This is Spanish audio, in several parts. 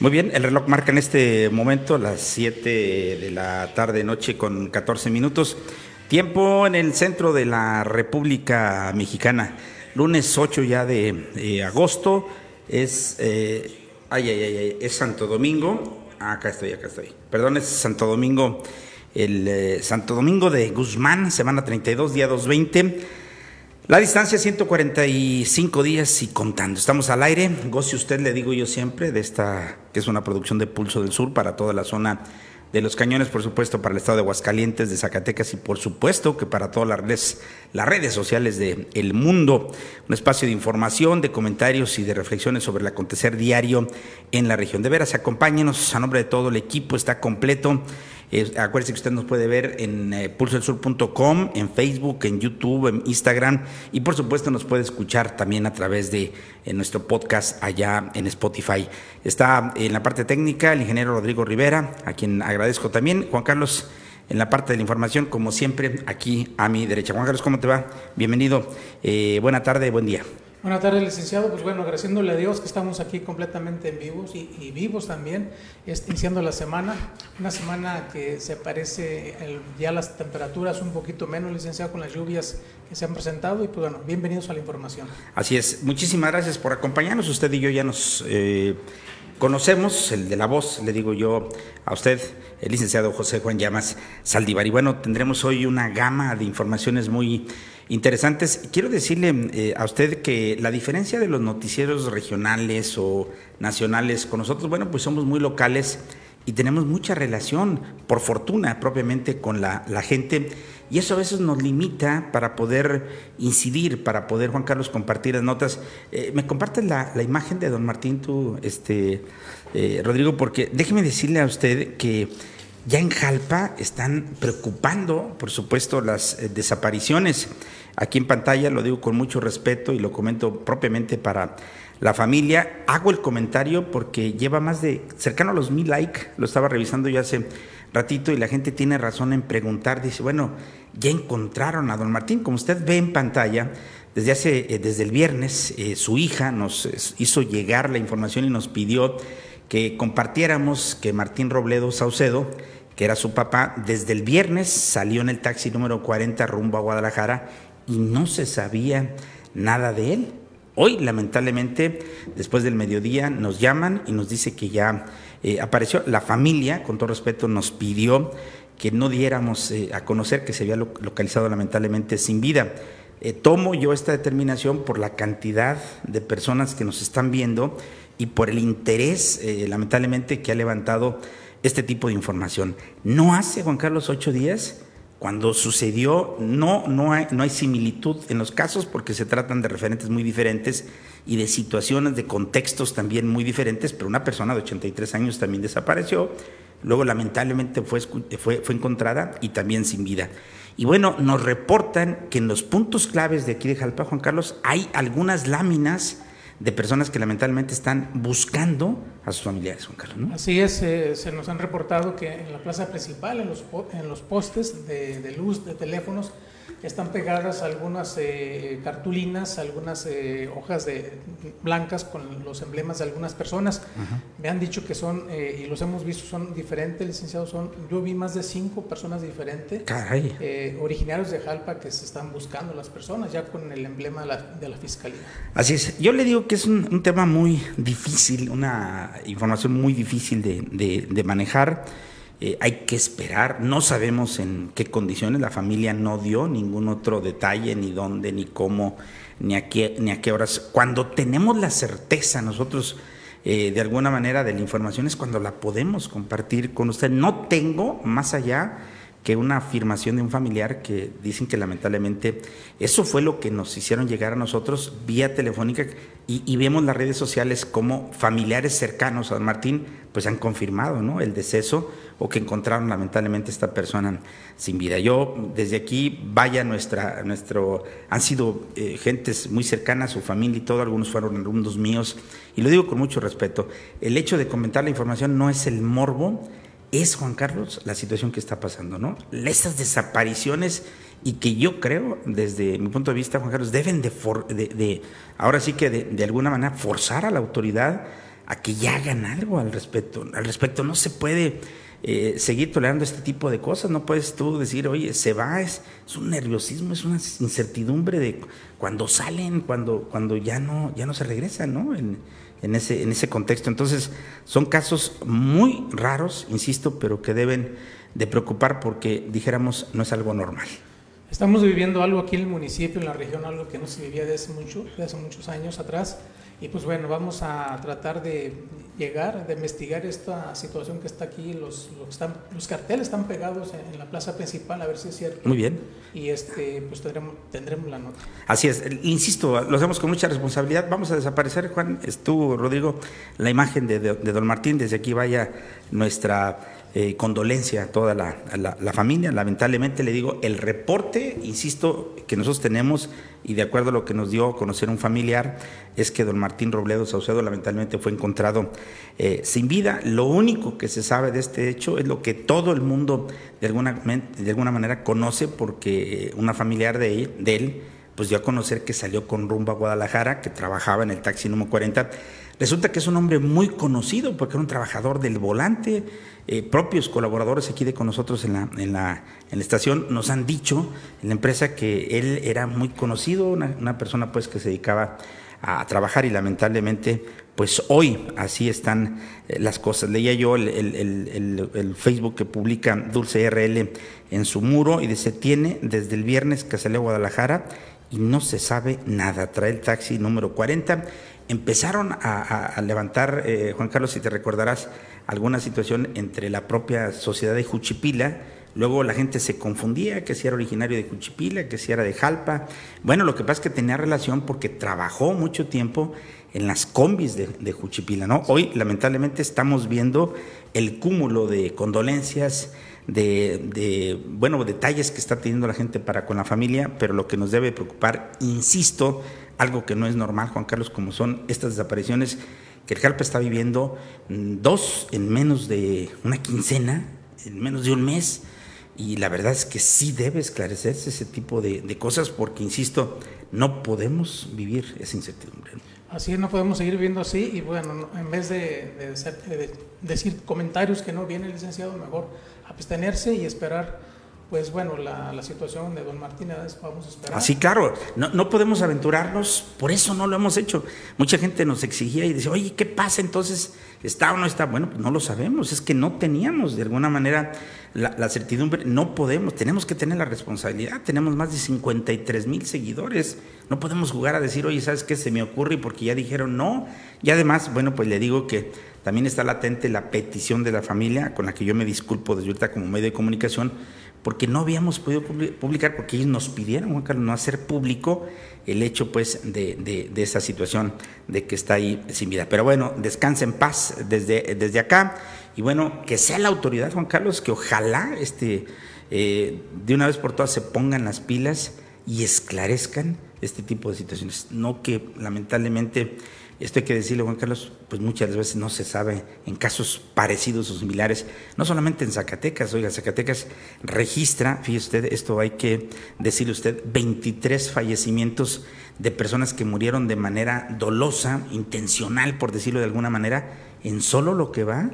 Muy bien, el reloj marca en este momento las 7 de la tarde, noche con 14 minutos. Tiempo en el centro de la República Mexicana. Lunes 8 ya de eh, agosto. Es, eh, ay, ay, ay, es Santo Domingo. Acá estoy, acá estoy. Perdón, es Santo Domingo. El eh, Santo Domingo de Guzmán, semana 32, día 220. La distancia 145 días y contando. Estamos al aire. Goce usted, le digo yo siempre, de esta que es una producción de Pulso del Sur para toda la zona de los cañones, por supuesto, para el estado de Aguascalientes, de Zacatecas y por supuesto que para todas las redes, sociales del el mundo. Un espacio de información, de comentarios y de reflexiones sobre el acontecer diario en la región. De veras, acompáñenos a nombre de todo el equipo, está completo. Eh, acuérdese que usted nos puede ver en eh, en Facebook, en YouTube, en Instagram y por supuesto nos puede escuchar también a través de nuestro podcast allá en Spotify. Está en la parte técnica el ingeniero Rodrigo Rivera, a quien agradezco también. Juan Carlos, en la parte de la información, como siempre, aquí a mi derecha. Juan Carlos, ¿cómo te va? Bienvenido. Eh, buena tarde, buen día. Buenas tardes, licenciado. Pues bueno, agradeciéndole a Dios que estamos aquí completamente en vivos y, vivos también, iniciando la semana. Una semana que se parece, ya las temperaturas un poquito menos, licenciado, con las lluvias que se han presentado. Y pues bueno, bienvenidos a la información. Así es. Muchísimas gracias por acompañarnos. Usted y yo ya nos eh, conocemos, el de la voz, le digo yo a usted, el licenciado José Juan Llamas Saldívar. Y bueno, tendremos hoy una gama de informaciones muy interesantes. Quiero decirle eh, a usted que la diferencia de los noticieros regionales o nacionales con nosotros, bueno, pues somos muy locales y tenemos mucha relación, por fortuna, propiamente con la, gente. Y eso a veces nos limita para poder incidir, para poder, Juan Carlos, compartir las notas. Eh, ¿Me compartes la, imagen de don Martín, tú, este, eh, Rodrigo? Porque déjeme decirle a usted que ya en Jalpa están preocupando, por supuesto, las desapariciones. Aquí en pantalla lo digo con mucho respeto y lo comento propiamente para la familia. Hago el comentario porque lleva más de cercano a los mil likes, lo estaba revisando yo hace ratito y la gente tiene razón en preguntar, dice, bueno, ya encontraron a don Martín, como usted ve en pantalla, desde hace, eh, desde el viernes, eh, su hija nos hizo llegar la información y nos pidió que compartiéramos que Martín Robledo Saucedo, que era su papá, desde el viernes salió en el taxi número 40 rumbo a Guadalajara y no se sabía nada de él. Hoy, lamentablemente, después del mediodía, nos llaman y nos dice que ya eh, apareció. La familia, con todo respeto, nos pidió que no diéramos eh, a conocer que se había localizado lamentablemente sin vida. Eh, tomo yo esta determinación por la cantidad de personas que nos están viendo y por el interés, lamentablemente, que ha levantado este tipo de información. No hace, Juan Carlos, ocho días cuando sucedió, no, no, hay, no hay similitud en los casos porque se tratan de referentes muy diferentes y de situaciones, de contextos también muy diferentes, pero una persona de 83 años también desapareció, luego lamentablemente fue, fue, fue encontrada y también sin vida. Y bueno, nos reportan que en los puntos claves de aquí de Jalpa, Juan Carlos, hay algunas láminas de personas que lamentablemente están buscando a sus familiares, Juan Carlos. ¿no? Así es, eh, se nos han reportado que en la plaza principal, en los, en los postes de, de luz de teléfonos, están pegadas algunas eh, cartulinas, algunas eh, hojas de, blancas con los emblemas de algunas personas. Me han dicho que son, eh, y los hemos visto, son diferentes, licenciados. Son, yo vi más de cinco personas diferentes, originarios de Jalpa, que se están buscando las personas, ya con el emblema de la, fiscalía. Así es. Yo le digo que es un, tema muy difícil, una información muy difícil de, de manejar. Eh, hay que esperar, no sabemos en qué condiciones, la familia no dio ningún otro detalle, ni dónde, ni cómo, ni a qué, ni a qué horas. Cuando tenemos la certeza nosotros, eh, de alguna manera, de la información, es cuando la podemos compartir con usted. No tengo más allá que una afirmación de un familiar que dicen que lamentablemente eso fue lo que nos hicieron llegar a nosotros vía telefónica y, y vemos las redes sociales como familiares cercanos a Martín pues han confirmado ¿no? el deceso o que encontraron lamentablemente esta persona sin vida. Yo desde aquí, vaya nuestra, nuestro, han sido eh, gentes muy cercanas, su familia y todo, algunos fueron alumnos míos, y lo digo con mucho respeto, el hecho de comentar la información no es el morbo, es, Juan Carlos, la situación que está pasando, ¿no? Estas desapariciones y que yo creo, desde mi punto de vista, Juan Carlos, deben de, de, de ahora sí que de, alguna manera forzar a la autoridad a que ya hagan algo al respecto. Al respecto, no se puede eh, seguir tolerando este tipo de cosas. No puedes tú decir, oye, se va, es, un nerviosismo, es una incertidumbre de cuando salen, cuando, cuando ya no, ya no se regresan, ¿no? En ese, en ese contexto. Entonces, son casos muy raros, insisto, pero que deben de preocupar porque, dijéramos, no es algo normal. Estamos viviendo algo aquí en el municipio, en la región, algo que no se vivía desde, mucho, desde muchos años atrás. Y pues bueno, vamos a tratar de llegar, de investigar esta situación que está aquí. Los, los, están, los carteles están pegados en, la plaza principal, a ver si es cierto. Muy bien. Y este, pues tendremos, tendremos la nota. Así es, insisto, lo hacemos con mucha responsabilidad. Vamos a desaparecer, Juan, estuvo, Rodrigo, la imagen de, de, de Don Martín. Desde aquí vaya nuestra eh, condolencia a toda la, la, familia. Lamentablemente le digo, el reporte, insisto, que nosotros tenemos y de acuerdo a lo que nos dio a conocer un familiar, es que don Martín Robledo Saucedo lamentablemente fue encontrado eh, sin vida. Lo único que se sabe de este hecho es lo que todo el mundo de alguna, de alguna manera conoce porque una familiar de él, pues dio a conocer que salió con rumbo a Guadalajara, que trabajaba en el taxi número 40 Resulta que es un hombre muy conocido porque era un trabajador del volante. Eh, propios colaboradores aquí de con nosotros en la, en, la, en la estación nos han dicho en la empresa que él era muy conocido, una, persona pues que se dedicaba a trabajar y lamentablemente pues hoy así están eh, las cosas. Leía yo el, el, Facebook que publica Dulce RL en su muro y dice, tiene desde el viernes que salió a Guadalajara y no se sabe nada. Trae el taxi número 40 empezaron a, levantar, eh, Juan Carlos, si te recordarás, alguna situación entre la propia sociedad de Juchipila, luego la gente se confundía que si era originario de Juchipila, que si era de Jalpa. Bueno, lo que pasa es que tenía relación porque trabajó mucho tiempo en las combis de, Juchipila, ¿no? Hoy, lamentablemente, estamos viendo el cúmulo de condolencias, de, de, bueno, detalles que está teniendo la gente para con la familia, pero lo que nos debe preocupar, insisto, algo que no es normal, Juan Carlos, como son estas desapariciones que el Jalpa está viviendo, mm, dos en menos de una quincena, en menos de un mes, y la verdad es que sí debe esclarecerse ese tipo de, cosas porque, insisto, no podemos vivir esa incertidumbre. Así es, no podemos seguir viviendo así y bueno, en vez de, de decir comentarios que no viene el licenciado, mejor abstenerse y esperar pues bueno, la, situación de don Martínez vamos a esperar. Así, claro, no, no, podemos aventurarnos, por eso no lo hemos hecho. Mucha gente nos exigía y decía, oye, ¿qué pasa entonces? ¿Está o no está? Bueno, pues no lo sabemos, es que no teníamos de alguna manera la, la certidumbre, no podemos, tenemos que tener la responsabilidad, tenemos más de 53 mil seguidores, no podemos jugar a decir, oye, ¿sabes qué? Se me ocurre porque ya dijeron no. Y además, bueno, pues le digo que también está latente la petición de la familia, con la que yo me disculpo desde ahorita como medio de comunicación, porque no habíamos podido publicar, porque ellos nos pidieron, Juan Carlos, no hacer público el hecho pues de, de, esa situación de que está ahí sin vida. Pero bueno, descanse en paz desde, desde acá y bueno, que sea la autoridad, Juan Carlos, que ojalá este, eh, de una vez por todas se pongan las pilas y esclarezcan este tipo de situaciones. No que lamentablemente esto hay que decirle, Juan Carlos, pues muchas veces no se sabe en casos parecidos o similares, no solamente en Zacatecas, oiga, Zacatecas registra, fíjese usted, esto hay que decirle usted, 23 fallecimientos de personas que murieron de manera dolosa, intencional, por decirlo de alguna manera, en solo lo que va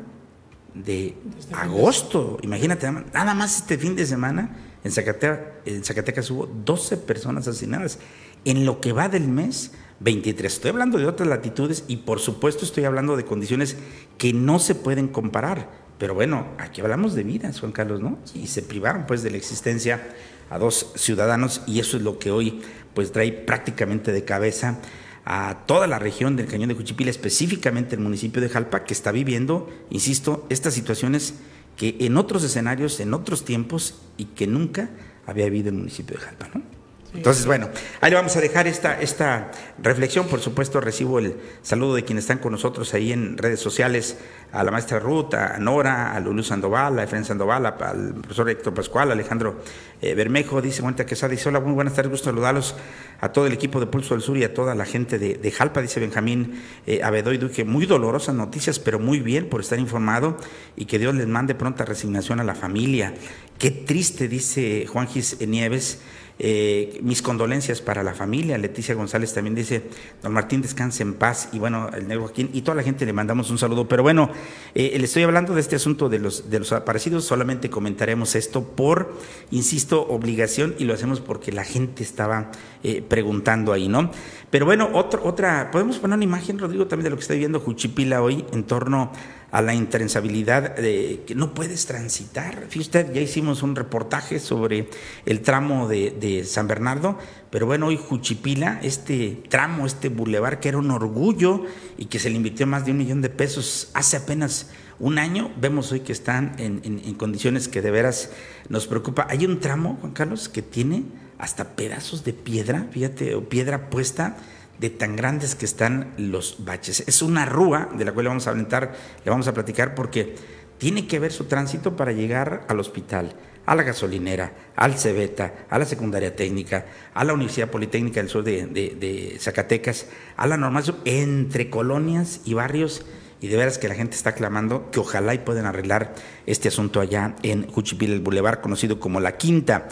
de agosto. Imagínate, nada más este fin de semana en Zacatecas, en Zacatecas hubo 12 personas asesinadas. En lo que va del mes, 23. Estoy hablando de otras latitudes y por supuesto estoy hablando de condiciones que no se pueden comparar. Pero bueno, aquí hablamos de vidas, Juan Carlos, ¿no? Y se privaron pues de la existencia a dos ciudadanos y eso es lo que hoy pues trae prácticamente de cabeza a toda la región del Cañón de Juchipila, específicamente el municipio de Jalpa, que está viviendo, insisto, estas situaciones que en otros escenarios, en otros tiempos y que nunca había habido en el municipio de Jalpa, ¿no? Entonces, bueno, ahí le vamos a dejar esta, esta reflexión. Por supuesto, recibo el saludo de quienes están con nosotros ahí en redes sociales, a la maestra Ruth, a Nora, a Lulú Sandoval, a Efraín Sandoval, al profesor Héctor Pascual, a Alejandro eh, Bermejo, dice Cuenta Quesada, dice, hola, muy buenas tardes, gusto saludarlos a todo el equipo de Pulso del Sur y a toda la gente de, Jalpa, dice Benjamín eh, Abedoy Duque, muy dolorosas noticias, pero muy bien por estar informado y que Dios les mande pronta resignación a la familia. Qué triste, dice Juan Gis Nieves, Eh, mis condolencias para la familia. Leticia González también dice, don Martín, descanse en paz. Y bueno, el negro Joaquín y toda la gente le mandamos un saludo. Pero bueno, eh, le estoy hablando de este asunto de los, de los aparecidos. Solamente comentaremos esto por, insisto, obligación y lo hacemos porque la gente estaba eh, preguntando ahí, ¿no? Pero bueno, otra, podemos poner una imagen, Rodrigo, también de lo que está viendo Juchipila hoy en torno a la intransabilidad de que no puedes transitar. Fíjate ya hicimos un reportaje sobre el tramo de, San Bernardo, pero bueno, hoy Juchipila, este tramo, este bulevar que era un orgullo y que se le invirtió más de un millón de pesos hace apenas un año, vemos hoy que están en, en condiciones que de veras nos preocupa. Hay un tramo, Juan Carlos, que tiene hasta pedazos de piedra, fíjate, o piedra puesta de tan grandes que están los baches. Es una rúa de la cual le vamos a aventar, le vamos a platicar porque tiene que ver su tránsito para llegar al hospital, a la gasolinera, al Cebeta, a la secundaria técnica, a la Universidad Politécnica del Sur de, Zacatecas, a la normal, entre colonias y barrios y de veras que la gente está clamando que ojalá y puedan arreglar este asunto allá en Juchipil, el Boulevard, conocido como La Quinta.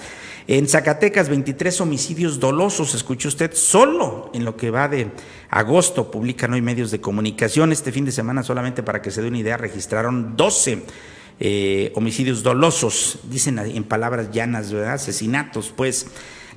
En Zacatecas, 23 homicidios dolosos, escuchó usted, solo en lo que va de agosto, publican hoy medios de comunicación. Este fin de semana, solamente para que se dé una idea, registraron 12 eh, homicidios dolosos, dicen en palabras llanas, ¿verdad? Asesinatos, pues.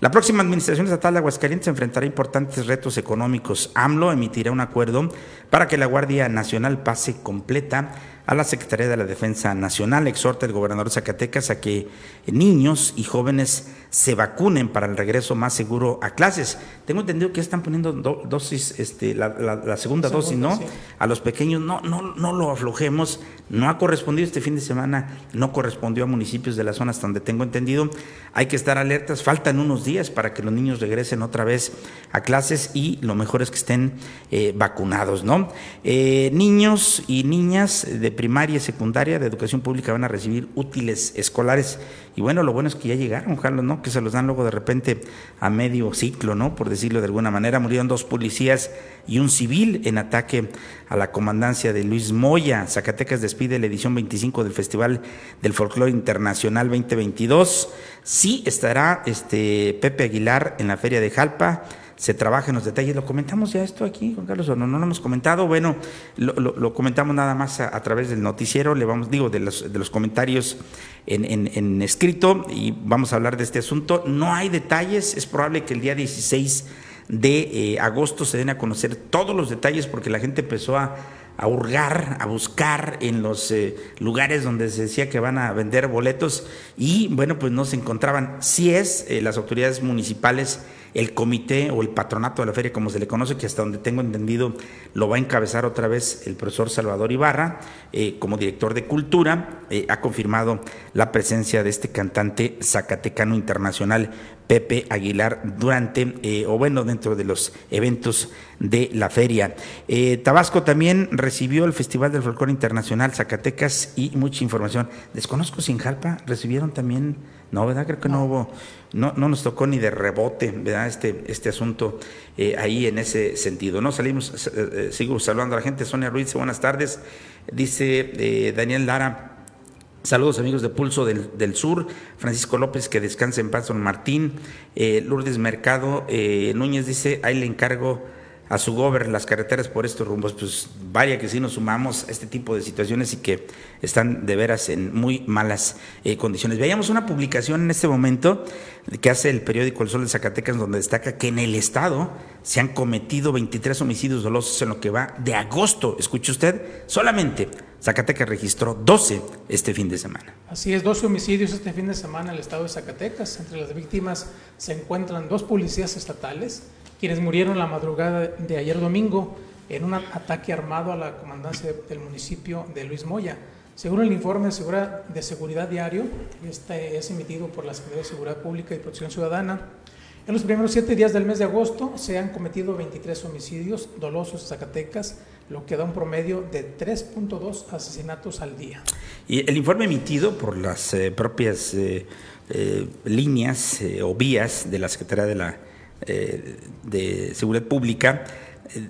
La próxima Administración Estatal de Aguascalientes enfrentará importantes retos económicos. AMLO emitirá un acuerdo para que la Guardia Nacional pase completa a la Secretaría de la Defensa Nacional. Exhorta el gobernador de Zacatecas a que niños y jóvenes se vacunen para el regreso más seguro a clases. Tengo entendido que están poniendo dosis, este, la, segunda, dosis, ¿no? A los pequeños, no, no, no lo aflojemos. No ha correspondido este fin de semana, no correspondió a municipios de la zona hasta donde tengo entendido. Hay que estar alertas, faltan unos días para que los niños regresen otra vez a clases y lo mejor es que estén eh, vacunados, ¿no? Eh, niños y niñas de primaria y secundaria de educación pública van a recibir útiles escolares. Y bueno, lo bueno es que ya llegaron, Carlos, ¿no? Que se los dan luego de repente a medio ciclo, ¿no? Por decirlo de alguna manera. Murieron dos policías y un civil en ataque a la comandancia de Luis Moya. Zacatecas despide la edición 25 del Festival del Folclore Internacional 2022. Sí estará este Pepe Aguilar en la Feria de Jalpa se trabaja en los detalles. ¿Lo comentamos ya esto aquí, Juan Carlos, o no? No lo hemos comentado. Bueno, lo, comentamos nada más a, través del noticiero, le vamos, digo, de los, de los comentarios en, escrito y vamos a hablar de este asunto. No hay detalles, es probable que el día 16 de eh, agosto se den a conocer todos los detalles porque la gente empezó a, hurgar, a buscar en los eh, lugares donde se decía que van a vender boletos y bueno, pues no se encontraban. Si es, eh, las autoridades municipales el comité o el patronato de la feria, como se le conoce, que hasta donde tengo entendido lo va a encabezar otra vez el profesor Salvador Ibarra, eh, como director de cultura, eh, ha confirmado la presencia de este cantante zacatecano internacional, Pepe Aguilar, durante, eh, o bueno, dentro de los eventos de la feria. Tabasco también recibió el Festival del Folclore Internacional Zacatecas y mucha información. Desconozco si recibieron también no, ¿verdad? Creo que no, hubo, no, no nos tocó ni de rebote, ¿verdad? Este, este asunto eh, ahí en ese sentido. No salimos, eh, eh, sigo saludando a la gente. Sonia Ruiz, buenas tardes. Dice Daniel Lara. Saludos amigos de Pulso del, del, Sur, Francisco López, que descanse en paz, don Martín, Lourdes Mercado, Núñez dice, ahí le encargo a su gober las carreteras por estos rumbos, pues vaya que sí nos sumamos a este tipo de situaciones y que están de veras en muy malas eh, condiciones. Veíamos una publicación en este momento que hace el periódico El Sol de Zacatecas donde destaca que en el estado se han cometido 23 homicidios dolosos en lo que va de agosto. Escuche usted, solamente Zacatecas registró 12 este fin de semana. Así es, 12 homicidios este fin de semana en el estado de Zacatecas. Entre las víctimas se encuentran dos policías estatales quienes murieron la madrugada de ayer domingo en un ataque armado a la comandancia del municipio de Luis Moya. Según el informe de seguridad, diario, este es emitido por la Secretaría de Seguridad Pública y Protección Ciudadana, en los primeros siete días del mes de agosto se han cometido 23 homicidios dolosos en Zacatecas, lo que da un promedio de 3.2 asesinatos al día. Y el informe emitido por las eh, propias eh, eh, líneas o vías de la Secretaría de la eh, de Seguridad Pública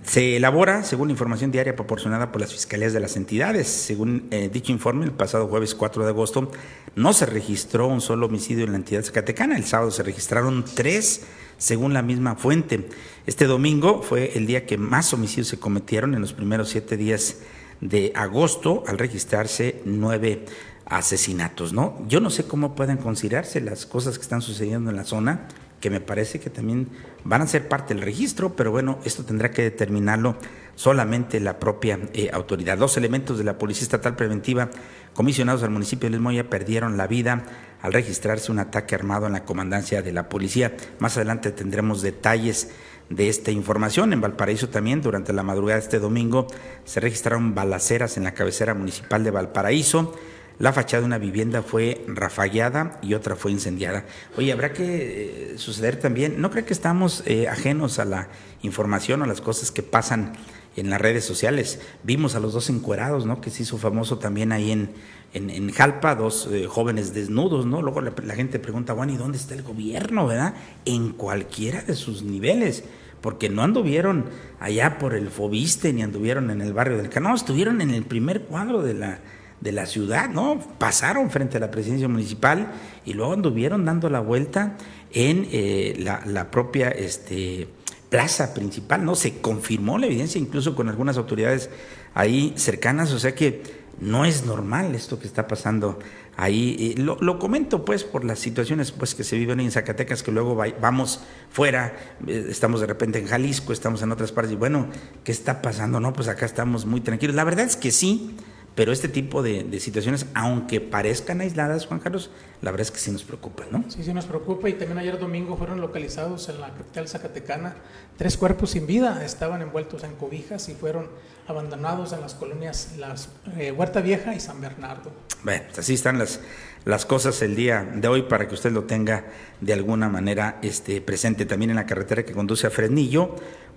se elabora según la información diaria proporcionada por las fiscalías de las entidades. Según eh, dicho informe, el pasado jueves 4 de agosto no se registró un solo homicidio en la entidad zacatecana. El sábado se registraron tres, según la misma fuente. Este domingo fue el día que más homicidios se cometieron en los primeros siete días de agosto, al registrarse nueve asesinatos. ¿no? Yo no sé cómo pueden considerarse las cosas que están sucediendo en la zona que me parece que también van a ser parte del registro, pero bueno, esto tendrá que determinarlo solamente la propia eh, autoridad. Dos elementos de la Policía Estatal Preventiva comisionados al municipio de Moya perdieron la vida al registrarse un ataque armado en la comandancia de la policía. Más adelante tendremos detalles de esta información. En Valparaíso también, durante la madrugada de este domingo, se registraron balaceras en la cabecera municipal de Valparaíso. La fachada de una vivienda fue rafagueada y otra fue incendiada. Oye, habrá que eh, suceder también, no creo que estamos eh, ajenos a la información o a las cosas que pasan en las redes sociales. Vimos a los dos encuerados, ¿no? Que se hizo famoso también ahí en, en, Jalpa, dos eh, jóvenes desnudos, ¿no? Luego la, gente pregunta, bueno, ¿y dónde está el gobierno, verdad? En cualquiera de sus niveles, porque no anduvieron allá por el Fobiste ni anduvieron en el barrio del Cano, estuvieron en el primer cuadro de la de la ciudad, ¿no? Pasaron frente a la presidencia municipal y luego anduvieron dando la vuelta en eh, la, propia este, plaza principal, ¿no? Se confirmó la evidencia incluso con algunas autoridades ahí cercanas, o sea que no es normal esto que está pasando ahí. Lo, lo, comento pues por las situaciones pues que se viven en Zacatecas, que luego vamos fuera, eh, estamos de repente en Jalisco, estamos en otras partes y bueno, ¿qué está pasando? No, pues acá estamos muy tranquilos. La verdad es que sí, pero este tipo de, situaciones, aunque parezcan aisladas, Juan Carlos, la verdad es que sí nos preocupa, ¿no? Sí, sí nos preocupa y también ayer domingo fueron localizados en la capital zacatecana tres cuerpos sin vida, estaban envueltos en cobijas y fueron abandonados en las colonias las, eh, Huerta Vieja y San Bernardo. Bueno, pues así están las, las cosas el día de hoy para que usted lo tenga de alguna manera este, presente también en la carretera que conduce a Fresnillo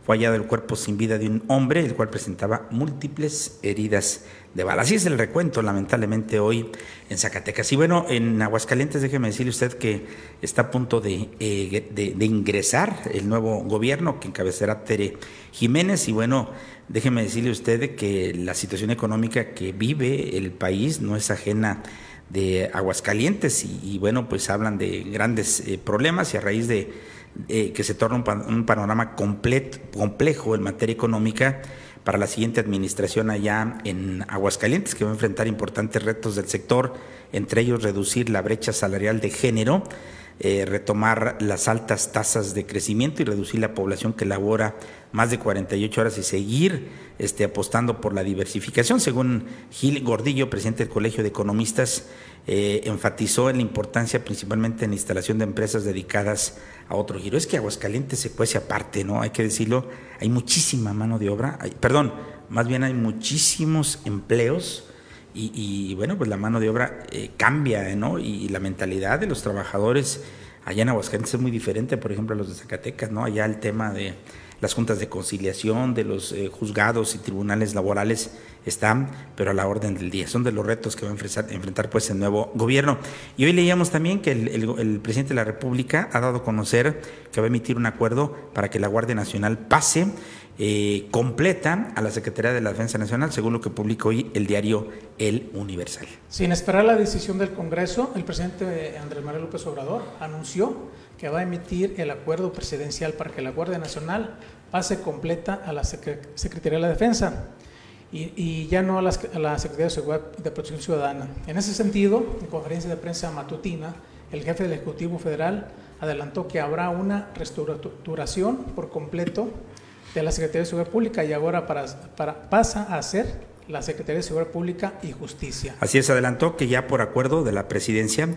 fue hallado el cuerpo sin vida de un hombre, el cual presentaba múltiples heridas de bala. Así es el recuento, lamentablemente, hoy en Zacatecas. Y bueno, en Aguascalientes, déjeme decirle usted que está a punto de, eh, de, ingresar el nuevo gobierno que encabezará Tere Jiménez. Y bueno, déjeme decirle usted que la situación económica que vive el país no es ajena de Aguascalientes y, bueno, pues hablan de grandes eh, problemas y a raíz de eh, que se torna un, panorama complejo en materia económica para la siguiente administración allá en Aguascalientes, que va a enfrentar importantes retos del sector, entre ellos reducir la brecha salarial de género, eh, retomar las altas tasas de crecimiento y reducir la población que labora más de 48 horas y seguir este, apostando por la diversificación. Según Gil Gordillo, presidente del Colegio de Economistas, eh, enfatizó en la importancia principalmente en la instalación de empresas dedicadas a otro giro. Es que Aguascalientes se cuece aparte, ¿no? Hay que decirlo, hay muchísima mano de obra, perdón, más bien hay muchísimos empleos y, bueno, pues la mano de obra eh, cambia, ¿no? Y, la mentalidad de los trabajadores allá en Aguascalientes es muy diferente, por ejemplo, a los de Zacatecas, ¿no? Allá el tema de las juntas de conciliación, de los eh, juzgados y tribunales laborales están, pero a la orden del día. Son de los retos que va a enfrentar, pues el nuevo gobierno. Y hoy leíamos también que el, presidente de la República ha dado a conocer que va a emitir un acuerdo para que la Guardia Nacional pase eh, completa a la Secretaría de la Defensa Nacional, según lo que publica hoy el diario El Universal. Sin esperar la decisión del Congreso, el presidente Andrés Manuel López Obrador anunció que va a emitir el acuerdo presidencial para que la Guardia Nacional pase completa a la Secretaría de la Defensa y, ya no a la, Secretaría de Seguridad y de Protección Ciudadana. En ese sentido, en conferencia de prensa matutina, el jefe del Ejecutivo Federal adelantó que habrá una reestructuración por completo de la Secretaría de Seguridad Pública y ahora para, para, pasa a ser la Secretaría de Seguridad Pública y Justicia. Así es, adelantó que ya por acuerdo de la presidencia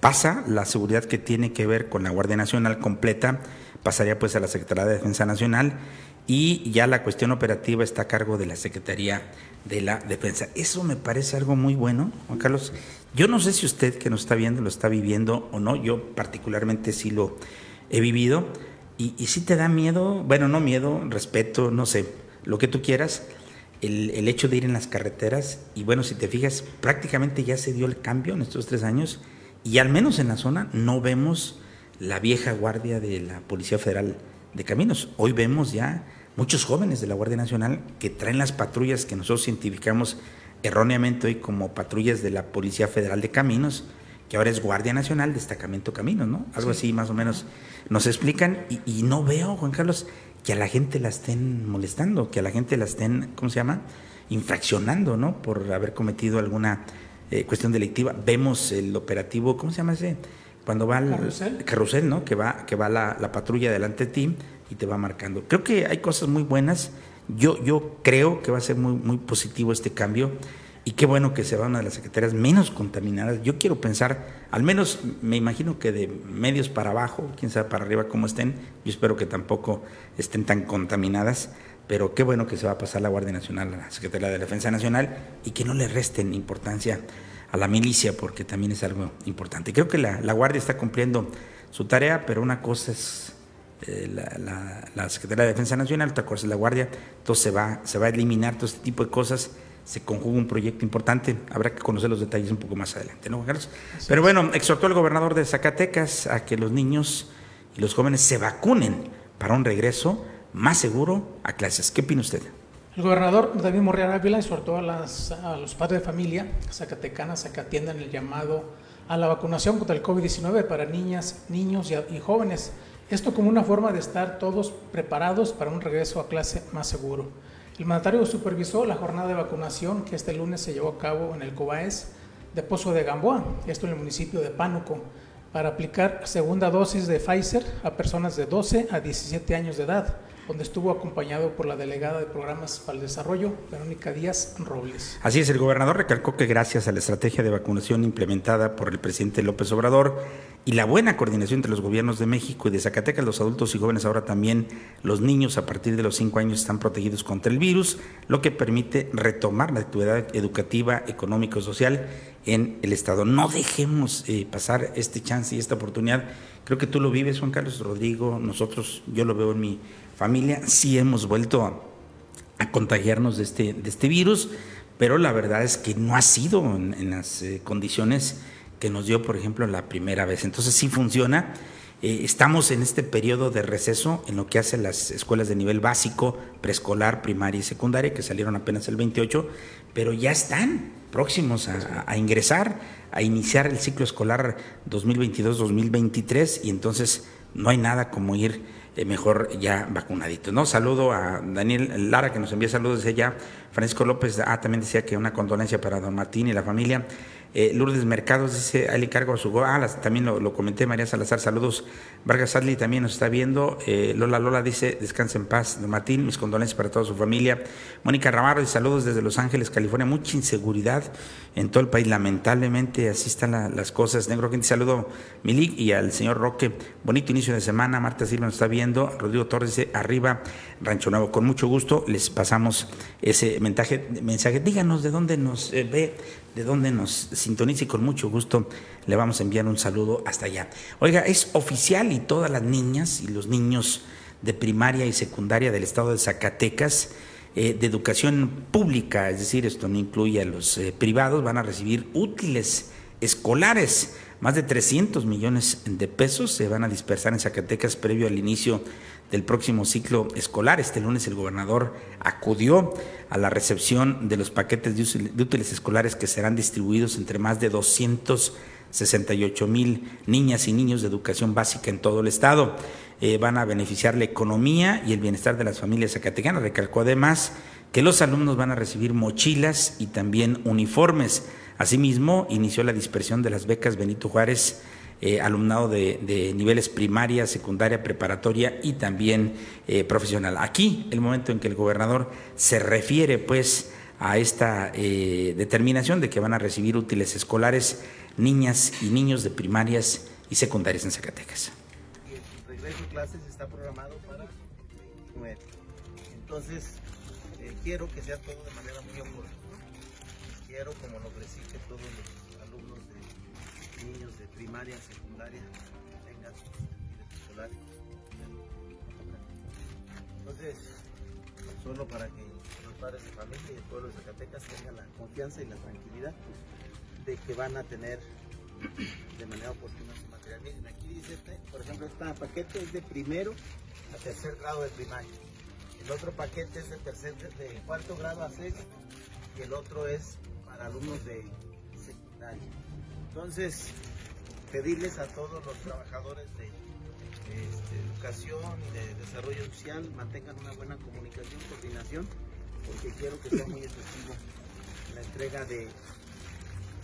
pasa la seguridad que tiene que ver con la Guardia Nacional completa, pasaría pues a la Secretaría de Defensa Nacional y ya la cuestión operativa está a cargo de la Secretaría de la Defensa. Eso me parece algo muy bueno, Juan Carlos. Yo no sé si usted que nos está viendo lo está viviendo o no, yo particularmente sí lo he vivido y, y sí te da miedo, bueno, no miedo, respeto, no sé, lo que tú quieras, el, el, hecho de ir en las carreteras y bueno, si te fijas, prácticamente ya se dio el cambio en estos tres años y al menos en la zona no vemos la vieja guardia de la Policía Federal de Caminos. Hoy vemos ya muchos jóvenes de la Guardia Nacional que traen las patrullas que nosotros identificamos erróneamente hoy como patrullas de la Policía Federal de Caminos, que ahora es Guardia Nacional, Destacamento Caminos, ¿no? Algo así más o menos nos explican y, y, no veo, Juan Carlos, que a la gente la estén molestando, que a la gente la estén, ¿cómo se llama? Infraccionando, ¿no? Por haber cometido alguna eh, cuestión delictiva. Vemos el operativo, ¿cómo se llama ese? Cuando va el carrusel, ¿no? Que va, que va la, la patrulla delante de ti y te va marcando. Creo que hay cosas muy buenas. Yo, yo creo que va a ser muy, muy positivo este cambio y qué bueno que se va una de las secretarías menos contaminadas. Yo quiero pensar, al menos me imagino que de medios para abajo, quién sabe para arriba cómo estén, yo espero que tampoco estén tan contaminadas, pero qué bueno que se va a pasar la Guardia Nacional a la Secretaría de Defensa Nacional y que no le resten importancia a la milicia, porque también es algo importante. Creo que la, Guardia está cumpliendo su tarea, pero una cosa es eh, la, la, Secretaría de Defensa Nacional, otra cosa es la Guardia, entonces se va, se va a eliminar todo este tipo de cosas se conjuga un proyecto importante. Habrá que conocer los detalles un poco más adelante, ¿no, Carlos? Pero bueno, exhortó al gobernador de Zacatecas a que los niños y los jóvenes se vacunen para un regreso más seguro a clases. ¿Qué opina usted? El gobernador David Morreal Ávila exhortó a, las, a los padres de familia zacatecanas a que atiendan el llamado a la vacunación contra el COVID-19 para niñas, niños y, y jóvenes. Esto como una forma de estar todos preparados para un regreso a clase más seguro. El mandatario supervisó la jornada de vacunación que este lunes se llevó a cabo en el COBAES de Pozo de Gamboa, esto en el municipio de Pánuco, para aplicar segunda dosis de Pfizer a personas de 12 a 17 años de edad donde estuvo acompañado por la delegada de programas para el desarrollo, Verónica Díaz Robles. Así es, el gobernador recalcó que gracias a la estrategia de vacunación implementada por el presidente López Obrador y la buena coordinación entre los gobiernos de México y de Zacatecas, los adultos y jóvenes, ahora también los niños a partir de los cinco años están protegidos contra el virus, lo que permite retomar la actividad educativa, económico-social en el Estado. No dejemos eh, pasar este chance y esta oportunidad. Creo que tú lo vives, Juan Carlos Rodrigo, nosotros, yo lo veo en mi familia, sí hemos vuelto a, contagiarnos de este, de este virus, pero la verdad es que no ha sido en, las eh, condiciones que nos dio, por ejemplo, la primera vez. Entonces sí funciona. Eh, estamos en este periodo de receso en lo que hacen las escuelas de nivel básico, preescolar, primaria y secundaria, que salieron apenas el 28, pero ya están próximos a, ingresar, a iniciar el ciclo escolar 2022-2023 y entonces no hay nada como ir mejor ya vacunadito, ¿no? Saludo a Daniel Lara que nos envía saludos desde allá. Francisco López, ah, también decía que una condolencia para don Martín y la familia. Eh, Lourdes Mercados dice, le cargo a su... Ah, también lo, comenté, María Salazar, saludos. Vargas Sadley también nos está viendo. Eh, Lola Lola dice, descansa en paz, don Martín, mis condolencias para toda su familia. Mónica Ramaro dice, saludos desde Los Ángeles, California. Mucha inseguridad en todo el país, lamentablemente así están las cosas. Negro Quinti, saludo Milik y al señor Roque. Bonito inicio de semana, Marta Silva nos está viendo. Rodrigo Torres dice, arriba, Rancho Nuevo. Con mucho gusto les pasamos ese mensaje. mensaje. Díganos de dónde nos eh, ve de donde nos sintoniza y con mucho gusto le vamos a enviar un saludo hasta allá. Oiga, es oficial y todas las niñas y los niños de primaria y secundaria del estado de Zacatecas eh, de educación pública, es decir, esto no incluye a los eh, privados, van a recibir útiles escolares. Más de 300 millones de pesos se van a dispersar en Zacatecas previo al inicio del próximo ciclo escolar. Este lunes el gobernador acudió a la recepción de los paquetes de útiles escolares que serán distribuidos entre más de 268 mil niñas y niños de educación básica en todo el estado. Eh, van a beneficiar la economía y el bienestar de las familias zacatecanas. Recalcó además que los alumnos van a recibir mochilas y también uniformes. Asimismo, inició la dispersión de las becas Benito Juárez eh, alumnado de, niveles primaria, secundaria, preparatoria y también eh, profesional. Aquí el momento en que el gobernador se refiere pues a esta eh, determinación de que van a recibir útiles escolares niñas y niños de primarias y secundarias en Zacatecas. El regreso clases está programado para Entonces, quiero que sea todo de manera muy oportuna. Quiero, como primaria, secundaria, tengan sus escolares. Entonces, solo para que los padres de familia y el pueblo de Zacatecas tengan la confianza y la tranquilidad de que van a tener de manera oportuna su material. Miren, aquí dice este, por ejemplo, este paquete es de primero a tercer grado de primaria. El otro paquete es de tercer, de cuarto grado a sexto y el otro es para alumnos de secundaria. Entonces, pedirles a todos los trabajadores de este, educación y de desarrollo social mantengan una buena comunicación, coordinación, porque quiero que sea muy efectivo la entrega de,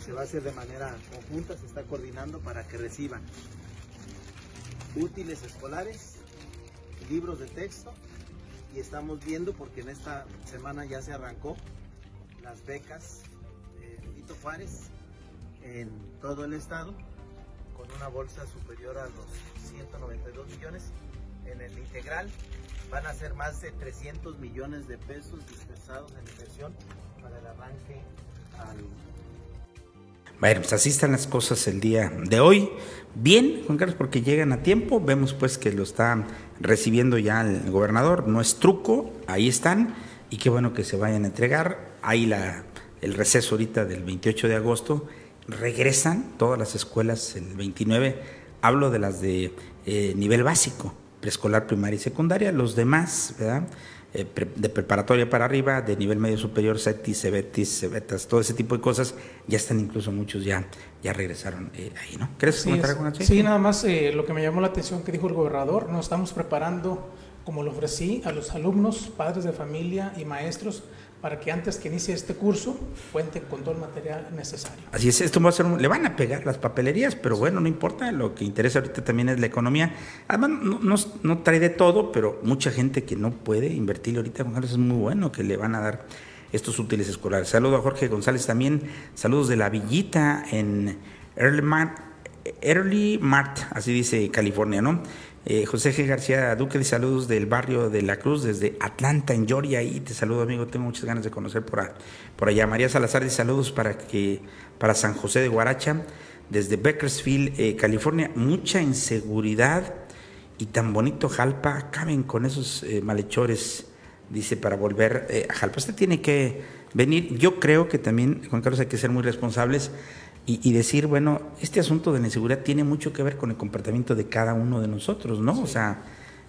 se va a hacer de manera conjunta, se está coordinando para que reciban útiles escolares, libros de texto y estamos viendo porque en esta semana ya se arrancó las becas de Benito Juárez en todo el estado con una bolsa superior a los 192 millones. En el integral van a ser más de 300 millones de pesos dispersados en inversión para el arranque al bueno, pues así están las cosas el día de hoy. Bien, Juan Carlos, porque llegan a tiempo. Vemos pues que lo está recibiendo ya el gobernador. No es truco, ahí están. Y qué bueno que se vayan a entregar. Ahí la, el receso ahorita del 28 de agosto. Regresan todas las escuelas el 29. Hablo de las de eh, nivel básico, preescolar, primaria y secundaria. Los demás, ¿verdad? Eh, de preparatoria para arriba, de nivel medio superior, CETIS, CEBETIS, CEBETAS, todo ese tipo de cosas, ya están incluso muchos ya, ya regresaron eh, ahí, ¿no? ¿Crees sí, comentar alguna Sí, nada más eh, lo que me llamó la atención que dijo el gobernador, nos estamos preparando, como lo ofrecí, a los alumnos, padres de familia y maestros para que antes que inicie este curso cuenten con todo el material necesario. Así es, esto va a ser le van a pegar las papelerías, pero bueno, no importa, lo que interesa ahorita también es la economía. Además, no, trae de todo, pero mucha gente que no puede invertir ahorita, es muy bueno que le van a dar estos útiles escolares. Saludo a Jorge González también, saludos de la Villita en Early Mart, Early Mart así dice California, ¿no? Eh, José G. García Duque, de saludos del barrio de La Cruz, desde Atlanta, en Georgia. Y te saludo, amigo. Tengo muchas ganas de conocer por, por allá. María Salazar, de saludos para, que, para San José de Guaracha, desde Bakersfield, eh, California. Mucha inseguridad y tan bonito Jalpa. Caben con esos eh, malhechores, dice, para volver a Jalpa. Usted tiene que venir. Yo creo que también, Juan Carlos, hay que ser muy responsables y, decir, bueno, este asunto de la inseguridad tiene mucho que ver con el comportamiento de cada uno de nosotros, ¿no? O sea,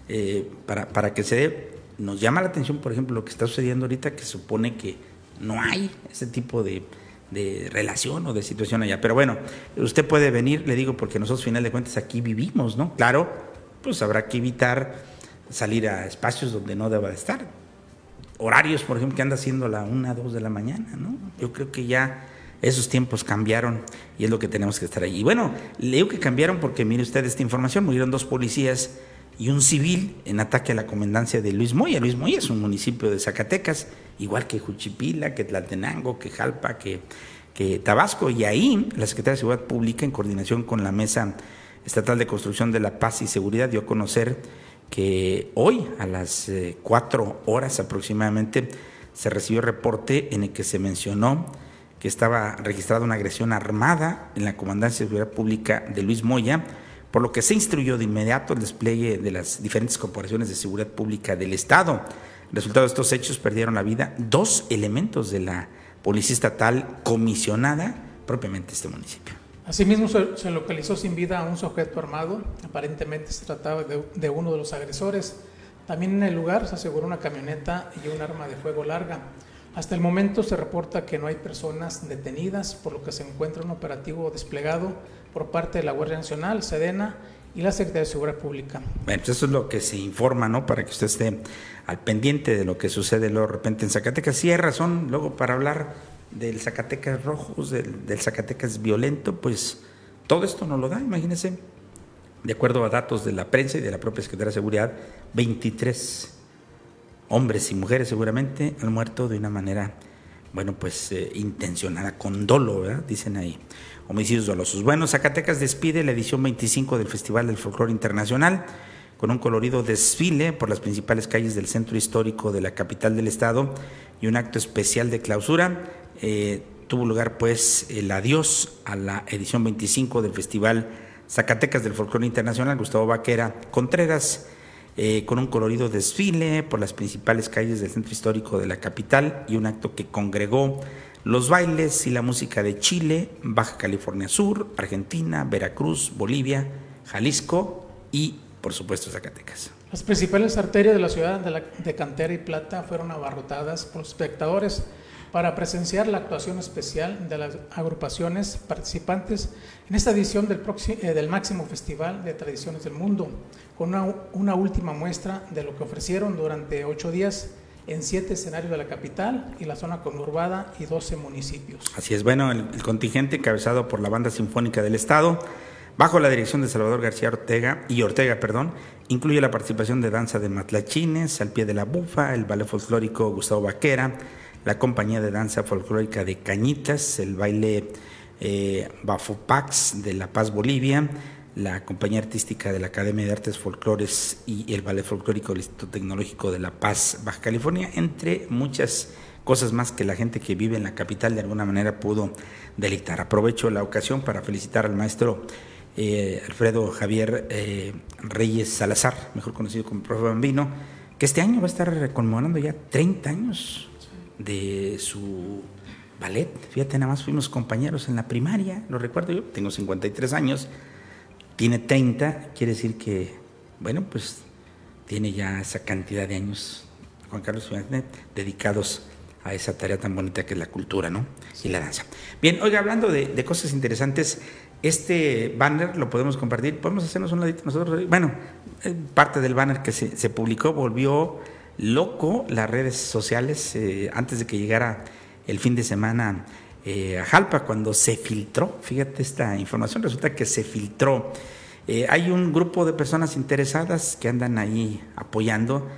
eh, para, para que se dé, nos llama la atención, por ejemplo, lo que está sucediendo ahorita, que supone que no hay ese tipo de, de relación o de situación allá. Pero bueno, usted puede venir, le digo, porque nosotros, final de cuentas, aquí vivimos, ¿no? Claro, pues habrá que evitar salir a espacios donde no deba de estar. Horarios, por ejemplo, que anda haciendo la una, dos de la mañana, ¿no? Yo creo que ya esos tiempos cambiaron y es lo que tenemos que estar ahí. Y bueno, leo que cambiaron porque mire usted esta información, murieron dos policías y un civil en ataque a la comandancia de Luis Moya. Luis Moya es un municipio de Zacatecas, igual que Juchipila, que Tlaltenango, que Jalpa, que, que Tabasco. Y ahí la Secretaría de Seguridad Pública, en coordinación con la Mesa Estatal de Construcción de la Paz y Seguridad, dio a conocer que hoy, a las eh, cuatro horas aproximadamente, se recibió reporte en el que se mencionó estaba registrada una agresión armada en la Comandancia de Seguridad Pública de Luis Moya, por lo que se instruyó de inmediato el despliegue de las diferentes corporaciones de seguridad pública del Estado. Resultado de estos hechos perdieron la vida dos elementos de la Policía Estatal comisionada propiamente este municipio. Asimismo, se, localizó sin vida a un sujeto armado. Aparentemente se trataba de, uno de los agresores. También en el lugar se aseguró una camioneta y un arma de fuego larga. Hasta el momento se reporta que no hay personas detenidas, por lo que se encuentra un operativo desplegado por parte de la Guardia Nacional, Sedena y la Secretaría de Seguridad Pública. Bueno, pues eso es lo que se informa, ¿no? Para que usted esté al pendiente de lo que sucede luego de repente en Zacatecas. Sí hay razón, luego para hablar del Zacatecas rojos, del, del Zacatecas violento, pues todo esto no lo da, imagínense. De acuerdo a datos de la prensa y de la propia Secretaría de Seguridad, 23 hombres y mujeres seguramente han muerto de una manera, bueno, pues eh, intencionada, con dolo, ¿verdad? Dicen ahí, homicidios dolosos. Bueno, Zacatecas despide la edición 25 del Festival del Folclore Internacional con un colorido desfile por las principales calles del centro histórico de la capital del estado y un acto especial de clausura. Eh, tuvo lugar pues el adiós a la edición 25 del Festival Zacatecas del Folclore Internacional. Gustavo Vaquera Contreras eh, con un colorido desfile por las principales calles del centro histórico de la capital y un acto que congregó los bailes y la música de Chile, Baja California Sur, Argentina, Veracruz, Bolivia, Jalisco y, por supuesto, Zacatecas. Las principales arterias de la ciudad de, Cantera y Plata fueron abarrotadas por espectadores para presenciar la actuación especial de las agrupaciones participantes en esta edición del, eh, del máximo Festival de Tradiciones del Mundo, con una, una, última muestra de lo que ofrecieron durante ocho días en siete escenarios de la capital y la zona conurbada y 12 municipios. Así es, bueno, el, el contingente encabezado por la Banda Sinfónica del Estado, bajo la dirección de Salvador García Ortega y Ortega, perdón, incluye la participación de danza de matlachines, al pie de la bufa, el ballet folclórico Gustavo Vaquera, la compañía de danza folclórica de Cañitas, el baile eh, Bafopax de La Paz, Bolivia, la compañía artística de la Academia de Artes Folclores y el ballet folclórico del Instituto Tecnológico de La Paz, Baja California, entre muchas cosas más que la gente que vive en la capital de alguna manera pudo deleitar. Aprovecho la ocasión para felicitar al maestro eh, Alfredo Javier eh, Reyes Salazar, mejor conocido como Profe Bambino, que este año va a estar conmemorando ya 30 años de su ballet. Fíjate, nada más fuimos compañeros en la primaria, lo recuerdo yo, tengo 53 años, tiene 30, quiere decir que, bueno, pues tiene ya esa cantidad de años, Juan Carlos dedicados a esa tarea tan bonita que es la cultura, ¿no? Y la danza. Bien, oiga, hablando de, cosas interesantes, este banner lo podemos compartir, podemos hacernos un ladito nosotros. Bueno, eh, parte del banner que se publicó volvió loco las redes sociales eh, antes de que llegara el fin de semana eh, a Jalpa, cuando se filtró, fíjate esta información, resulta que se filtró. Eh, hay un grupo de personas interesadas que andan ahí apoyando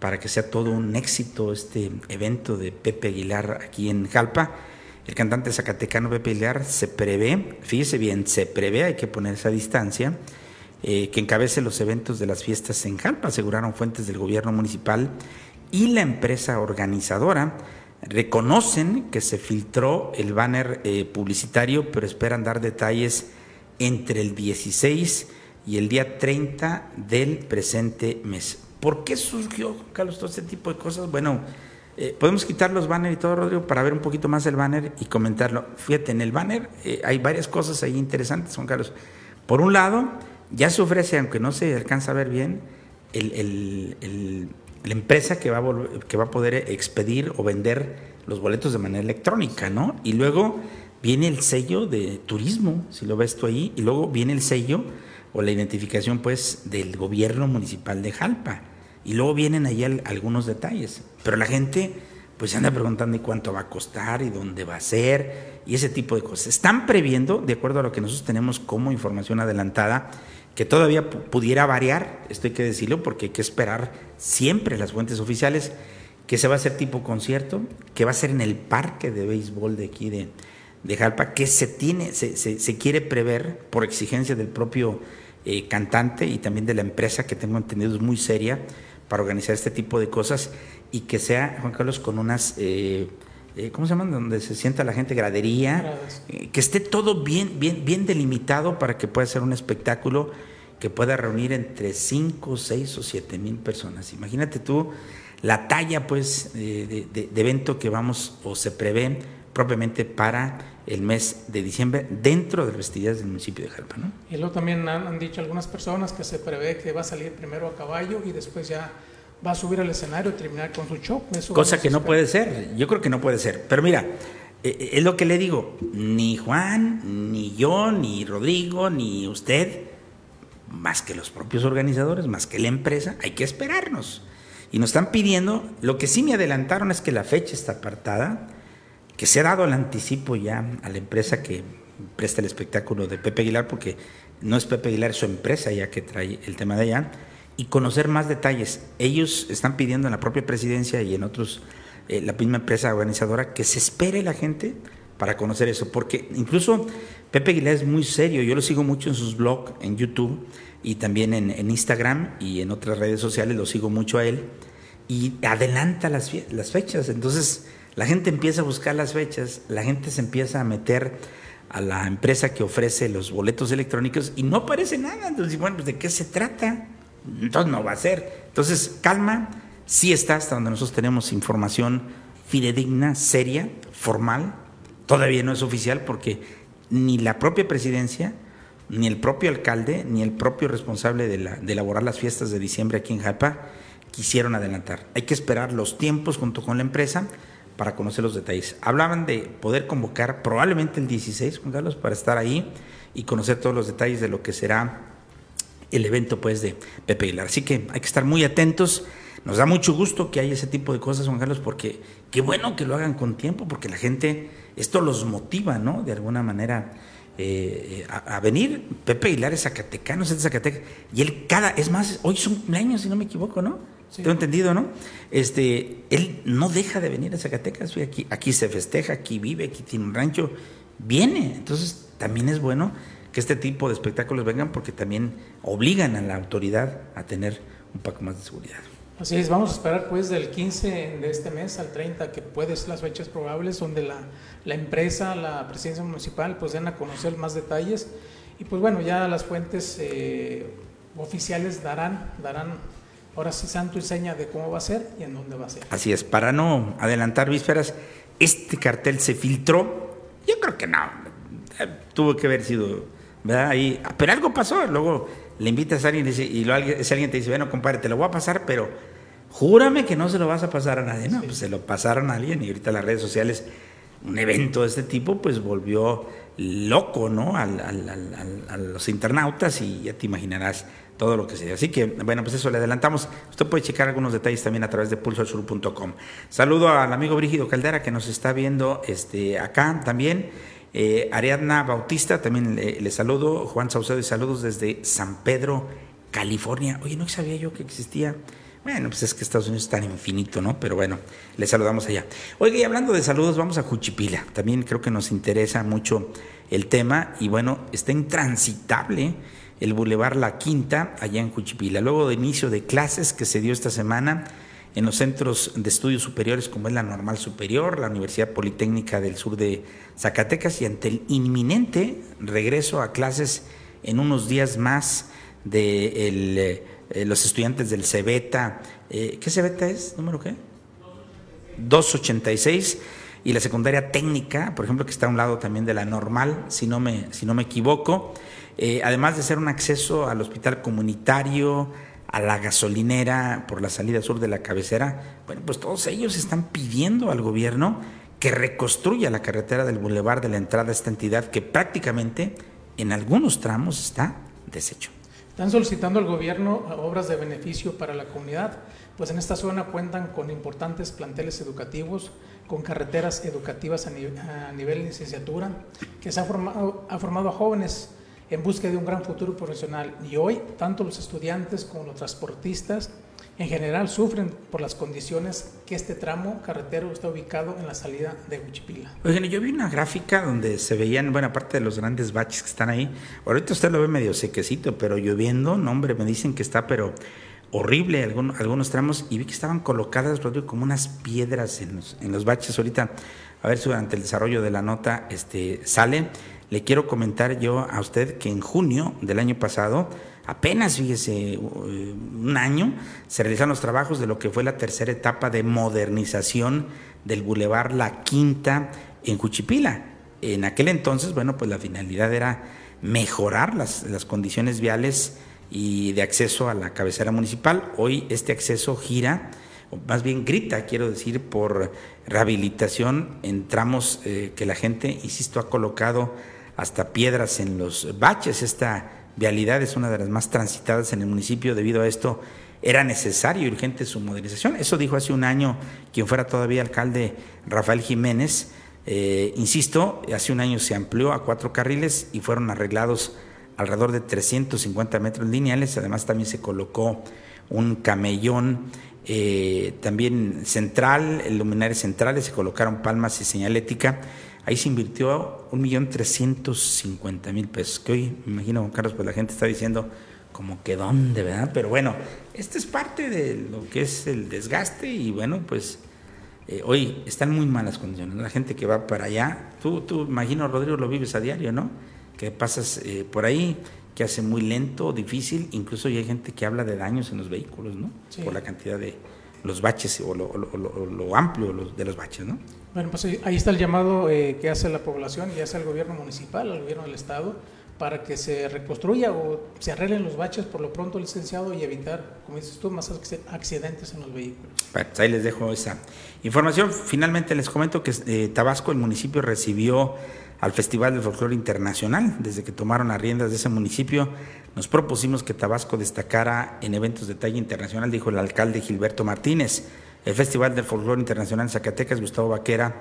para que sea todo un éxito este evento de Pepe Aguilar aquí en Jalpa. El cantante zacatecano Pepe Aguilar se prevé, fíjese bien, se prevé, hay que poner esa distancia, eh, que encabece los eventos de las fiestas en Jalpa, aseguraron fuentes del gobierno municipal y la empresa organizadora. Reconocen que se filtró el banner eh, publicitario, pero esperan dar detalles entre el 16 y el día 30 del presente mes. ¿Por qué surgió, Carlos, todo este tipo de cosas? Bueno, eh, podemos quitar los banners y todo, Rodrigo, para ver un poquito más el banner y comentarlo. Fíjate, en el banner hay varias cosas ahí interesantes, Juan Carlos. Por un lado, ya se ofrece, aunque no se alcanza a ver bien, el, la empresa que va, a que va a poder expedir o vender los boletos de manera electrónica, ¿no? Y luego viene el sello de turismo, si lo ves tú ahí, y luego viene el sello o la identificación, pues, del gobierno municipal de Jalpa. Y luego vienen ahí algunos detalles. Pero la gente, pues, se anda preguntando ¿y cuánto va a costar y dónde va a ser? Y ese tipo de cosas. Están previendo, de acuerdo a lo que nosotros tenemos como información adelantada, que todavía pudiera variar, esto hay que decirlo porque hay que esperar siempre las fuentes oficiales, que se va a hacer tipo concierto, que va a ser en el parque de béisbol de aquí de, de Jalpa, que se, tiene, se, se, quiere prever por exigencia del propio eh, cantante y también de la empresa que tengo entendido es muy seria para organizar este tipo de cosas y que sea, Juan Carlos, con unas... Eh, eh, ¿cómo se llaman? Donde se sienta la gente, gradería, eh, que esté todo bien, bien, bien delimitado para que pueda ser un espectáculo que pueda reunir entre 5, 6 o 7 mil personas. Imagínate tú la talla pues de, de, de, evento que vamos o se prevé propiamente para el mes de diciembre dentro de las festividades del municipio de Jalpa. ¿no? Y luego también han, han dicho algunas personas que se prevé que va a salir primero a caballo y después ya va a subir al escenario y terminar con su show. Eso Cosa que no puede ser, yo creo que no puede ser. Pero mira, eh, es lo que le digo, ni Juan, ni yo, ni Rodrigo, ni usted, más que los propios organizadores, más que la empresa, hay que esperarnos. Y nos están pidiendo, lo que sí me adelantaron es que la fecha está apartada, que se ha dado el anticipo ya a la empresa que presta el espectáculo de Pepe Aguilar, porque no es Pepe Aguilar, es su empresa ya que trae el tema de allá y conocer más detalles. Ellos están pidiendo en la propia presidencia y en otros, eh, la misma empresa organizadora, que se espere la gente para conocer eso, porque incluso Pepe Aguilar es muy serio, yo lo sigo mucho en sus blogs, en YouTube y también en, Instagram y en otras redes sociales, lo sigo mucho a él, y adelanta las, las fechas, entonces la gente empieza a buscar las fechas, la gente se empieza a meter a la empresa que ofrece los boletos electrónicos y no aparece nada, entonces bueno, pues, ¿de qué se trata? Entonces no va a ser. Entonces, calma, sí está hasta donde nosotros tenemos información fidedigna, seria, formal. Todavía no es oficial porque ni la propia presidencia ni el propio alcalde, ni el propio responsable de, la, de elaborar las fiestas de diciembre aquí en Japa quisieron adelantar. Hay que esperar los tiempos junto con la empresa para conocer los detalles. Hablaban de poder convocar probablemente el 16, Juan Carlos, para estar ahí y conocer todos los detalles de lo que será el evento pues de Pepe Aguilar. Así que hay que estar muy atentos. Nos da mucho gusto que haya ese tipo de cosas, Juan Carlos, porque qué bueno que lo hagan con tiempo, porque la gente, esto los motiva, ¿no? De alguna manera eh, a, venir. Pepe Aguilar es zacatecano, es de Zacatecas, y él cada, es más, hoy son cumpleaños, si no me equivoco, ¿no? Tengo entendido, ¿no? Este, él no deja de venir a Zacatecas, aquí, aquí se festeja, aquí vive, aquí tiene un rancho, viene. Entonces, también es bueno que este tipo de espectáculos vengan porque también obligan a la autoridad a tener un poco más de seguridad. Así es, vamos a esperar pues del 15 de este mes al 30, que puede ser las fechas probables, donde la, la empresa, la presidencia municipal, pues den a conocer más detalles. Y pues bueno, ya las fuentes eh, oficiales darán, darán ahora sí santo y seña de cómo va a ser y en dónde va a ser. Así es, para no adelantar vísperas, este cartel se filtró, yo creo que no, eh, tuvo que haber sido, pero algo pasó, luego le invitas a alguien y, dice, y lo, ese alguien te dice, bueno, compadre, te lo voy a pasar, pero júrame que no se lo vas a pasar a nadie. No, pues se lo pasaron a alguien y ahorita las redes sociales, un evento de este tipo, pues volvió loco, ¿no? a los internautas y ya te imaginarás todo lo que sea. Así que, bueno, pues eso le adelantamos. Usted puede checar algunos detalles también a través de pulsoalsur.com. Saludo al amigo Brígido Caldera que nos está viendo este, acá también. Eh, Ariadna Bautista, también le, saludo. Juan Saucedo y saludos desde San Pedro, California. Oye, no sabía yo que existía. Bueno, pues es que Estados Unidos es tan infinito, ¿no? Pero bueno, le saludamos allá. Oiga, y hablando de saludos, vamos a Juchipila. También creo que nos interesa mucho el tema y bueno, está intransitable el Boulevard La Quinta, allá en Juchipila. Luego de inicio de clases que se dio esta semana en los centros de estudios superiores como es la Normal Superior, la Universidad Politécnica del Sur de Zacatecas y ante el inminente regreso a clases en unos días más de eh, los estudiantes del Cebeta. Eh, ¿Qué Cebeta es? ¿Número qué? 286 y la secundaria técnica, por ejemplo, que está a un lado también de la normal, si no me, si no me equivoco. Eh, además de ser un acceso al hospital comunitario, a la gasolinera por la salida sur de la cabecera, bueno, pues todos ellos están pidiendo al gobierno que reconstruya la carretera del bulevar de la entrada a esta entidad que prácticamente en algunos tramos está deshecho. Están solicitando al gobierno obras de beneficio para la comunidad, pues en esta zona cuentan con importantes planteles educativos, con carreteras educativas a, nivel, de licenciatura, que se ha formado, ha formado a jóvenes en busca de un gran futuro profesional. Y hoy, tanto los estudiantes como los transportistas en general sufren por las condiciones que este tramo carretero está ubicado en la salida de Huichipila. Oigan, yo vi una gráfica donde se veían buena parte de los grandes baches que están ahí. Ahorita usted lo ve medio sequecito, pero lloviendo, no hombre, me dicen que está, pero horrible algunos, tramos y vi que estaban colocadas, como unas piedras en los, en los baches. Ahorita, a ver si durante el desarrollo de la nota este, sale le quiero comentar yo a usted que en junio del año pasado, apenas fíjese, uh, un año, se realizaron los trabajos de lo que fue la tercera etapa de modernización del bulevar La Quinta en Cuchipila. En aquel entonces, bueno, pues la finalidad era mejorar las, las condiciones viales y de acceso a la cabecera municipal. Hoy este acceso gira, o más bien grita, quiero decir, por rehabilitación en tramos eh, que la gente, insisto, ha colocado hasta piedras en los baches. Esta vialidad es una de las más transitadas en el municipio. Debido a esto, era necesario y urgente su modernización. Eso dijo hace un año quien fuera todavía alcalde Rafael Jiménez. Eh, insisto, hace un año se amplió a cuatro carriles y fueron arreglados alrededor de 350 metros lineales. Además, también se colocó un camellón eh, también central, luminares centrales, se colocaron palmas y señalética Ahí se invirtió un millón trescientos mil pesos, que hoy, me imagino, Carlos, pues la gente está diciendo como que dónde, ¿verdad? Pero bueno, esto es parte de lo que es el desgaste y bueno, pues eh, hoy están muy malas condiciones. La gente que va para allá, tú, tú, imagino, Rodrigo, lo vives a diario, ¿no? Que pasas eh, por ahí, que hace muy lento, difícil, incluso hay gente que habla de daños en los vehículos, ¿no? Por la cantidad de los baches o lo, amplio de los baches, ¿no? Bueno, pues ahí está el llamado eh, que hace la población y hace el gobierno municipal, el gobierno del Estado, para que se reconstruya o se arreglen los baches por lo pronto, licenciado, y evitar, como dices tú, más accidentes en los vehículos. Bueno, pues ahí les dejo esa información. Finalmente les comento que eh, Tabasco, el municipio, recibió al Festival del Folclore Internacional. Desde que tomaron las riendas de ese municipio, nos propusimos que Tabasco destacara en eventos de talla internacional, dijo el alcalde Gilberto Martínez. El Festival del Folclore Internacional en Zacatecas, Gustavo Vaquera,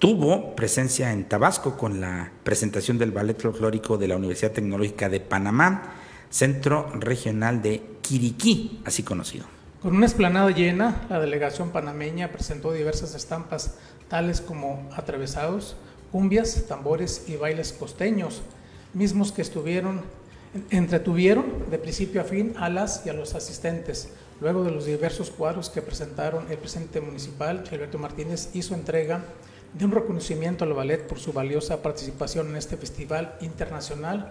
tuvo presencia en Tabasco con la presentación del Ballet Folclórico de la Universidad Tecnológica de Panamá, Centro Regional de Quiriquí, así conocido. Con una esplanada llena, la delegación panameña presentó diversas estampas, tales como atravesados, cumbias, tambores y bailes costeños, mismos que estuvieron entretuvieron de principio a fin a las y a los asistentes. Luego de los diversos cuadros que presentaron el presidente municipal, Alberto Martínez, hizo entrega de un reconocimiento al ballet por su valiosa participación en este festival internacional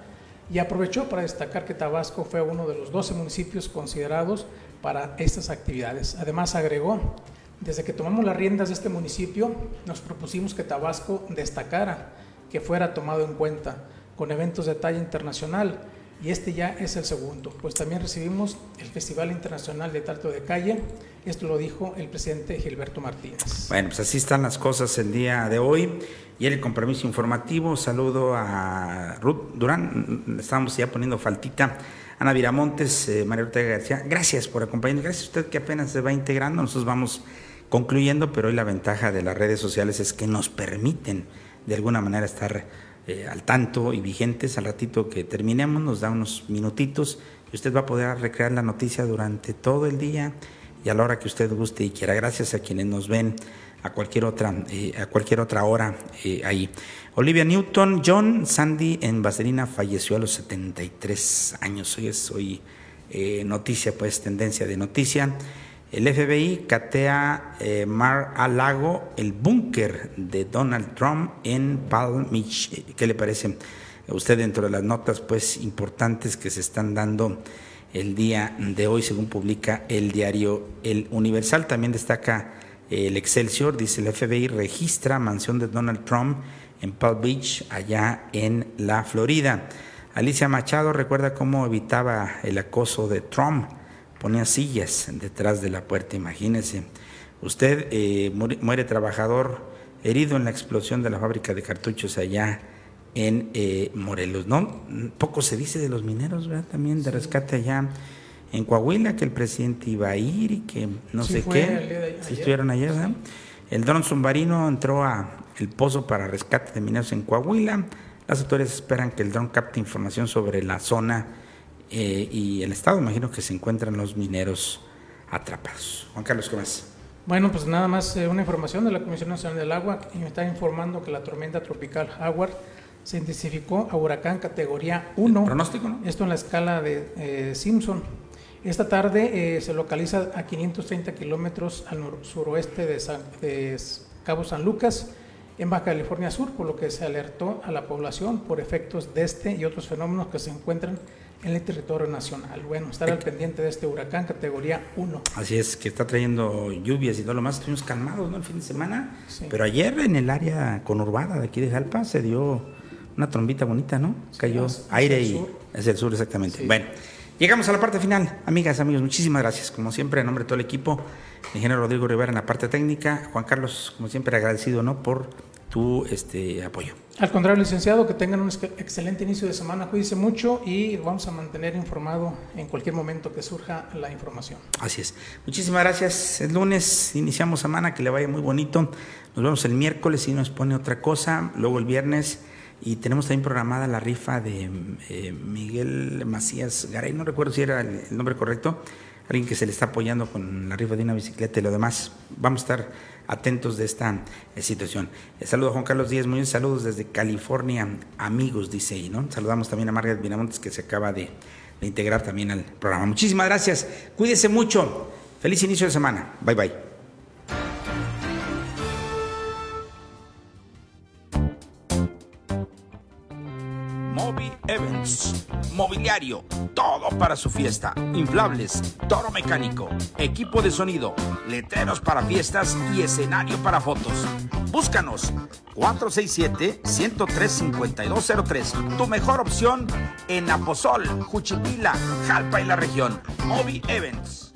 y aprovechó para destacar que Tabasco fue uno de los 12 municipios considerados para estas actividades. Además agregó, desde que tomamos las riendas de este municipio, nos propusimos que Tabasco destacara, que fuera tomado en cuenta con eventos de talla internacional y este ya es el segundo, pues también recibimos el Festival Internacional de Teatro de Calle, esto lo dijo el presidente Gilberto Martínez. Bueno, pues así están las cosas el día de hoy y el compromiso informativo, saludo a Ruth Durán, estamos ya poniendo faltita, Ana Viramontes, eh, María Ortega García, gracias por acompañarnos, gracias a usted que apenas se va integrando, nosotros vamos concluyendo, pero hoy la ventaja de las redes sociales es que nos permiten de alguna manera estar eh, al tanto y vigentes. Al ratito que terminemos nos da unos minutitos y usted va a poder recrear la noticia durante todo el día y a la hora que usted guste y quiera. Gracias a quienes nos ven a cualquier otra, eh, a cualquier otra hora eh, ahí. Olivia Newton, John Sandy en Vaselina falleció a los 73 años. Hoy es hoy noticia, pues tendencia de noticia. El FBI catea eh, Mar a Lago, el búnker de Donald Trump en Palm Beach. ¿Qué le parece a usted dentro de las notas pues importantes que se están dando el día de hoy, según publica el diario El Universal? También destaca el Excelsior, dice el FBI registra mansión de Donald Trump en Palm Beach, allá en la Florida. Alicia Machado recuerda cómo evitaba el acoso de Trump ponía sillas detrás de la puerta, imagínese. Usted eh, muere, trabajador herido en la explosión de la fábrica de cartuchos allá en eh, Morelos, ¿no? Poco se dice de los mineros, ¿verdad? También de rescate allá en Coahuila, que el presidente iba a ir y que no sé qué. Si estuvieron ayer, ¿verdad? El dron submarino entró a el pozo para rescate de mineros en Coahuila. Las autoridades esperan que el dron capte información sobre la zona eh, y el Estado. Imagino que se encuentran los mineros atrapados. Juan Carlos, ¿qué más? Bueno, pues nada más eh, una información de la Comisión Nacional del Agua y me está informando que la tormenta tropical Howard se intensificó a huracán categoría 1. ¿Pronóstico, no? Esto en la escala de eh, Simpson. Esta tarde se localiza a 530 kilómetros al suroeste de, de Cabo San Lucas, en Baja California Sur, por lo que se alertó a la población por efectos de este y otros fenómenos que se encuentran en el territorio nacional. Bueno, estar al pendiente de este huracán categoría 1. Así es, que está trayendo lluvias y todo lo más. Estuvimos calmados ¿no? el fin de semana, pero ayer en el área conurbada de aquí de Jalpa se dio una trombita bonita, ¿no? Cayó aire y es el sur exactamente. Bueno, llegamos a la parte final. Amigas, amigos, muchísimas gracias. Como siempre, en nombre de todo el equipo, ingeniero Rodrigo Rivera en la parte técnica, Juan Carlos, como siempre, agradecido ¿no? por tu este, apoyo. Al contrario, licenciado, que tengan un excelente inicio de semana, cuídense mucho y vamos a mantener informado en cualquier momento que surja la información. Así es. Muchísimas gracias. El lunes iniciamos semana, que le vaya muy bonito. Nos vemos el miércoles y nos pone otra cosa, luego el viernes y tenemos también programada la rifa de eh, Miguel Macías Garay, no recuerdo si era el nombre correcto, alguien que se le está apoyando con la rifa de una bicicleta y lo demás. Vamos a estar atentos de esta eh, situación. Eh, saludo a Juan Carlos Díaz muy saludos desde California, amigos, dice ahí, ¿no? Saludamos también a Margaret Vinamontes que se acaba de, de integrar también al programa. Muchísimas gracias, cuídese mucho, feliz inicio de semana, bye bye. Evans. Mobiliario, todo para su fiesta. Inflables, toro mecánico, equipo de sonido, letreros para fiestas y escenario para fotos. Búscanos 467-103-5203. Tu mejor opción en Aposol, Juchipila, Jalpa y la región. Mobi Events.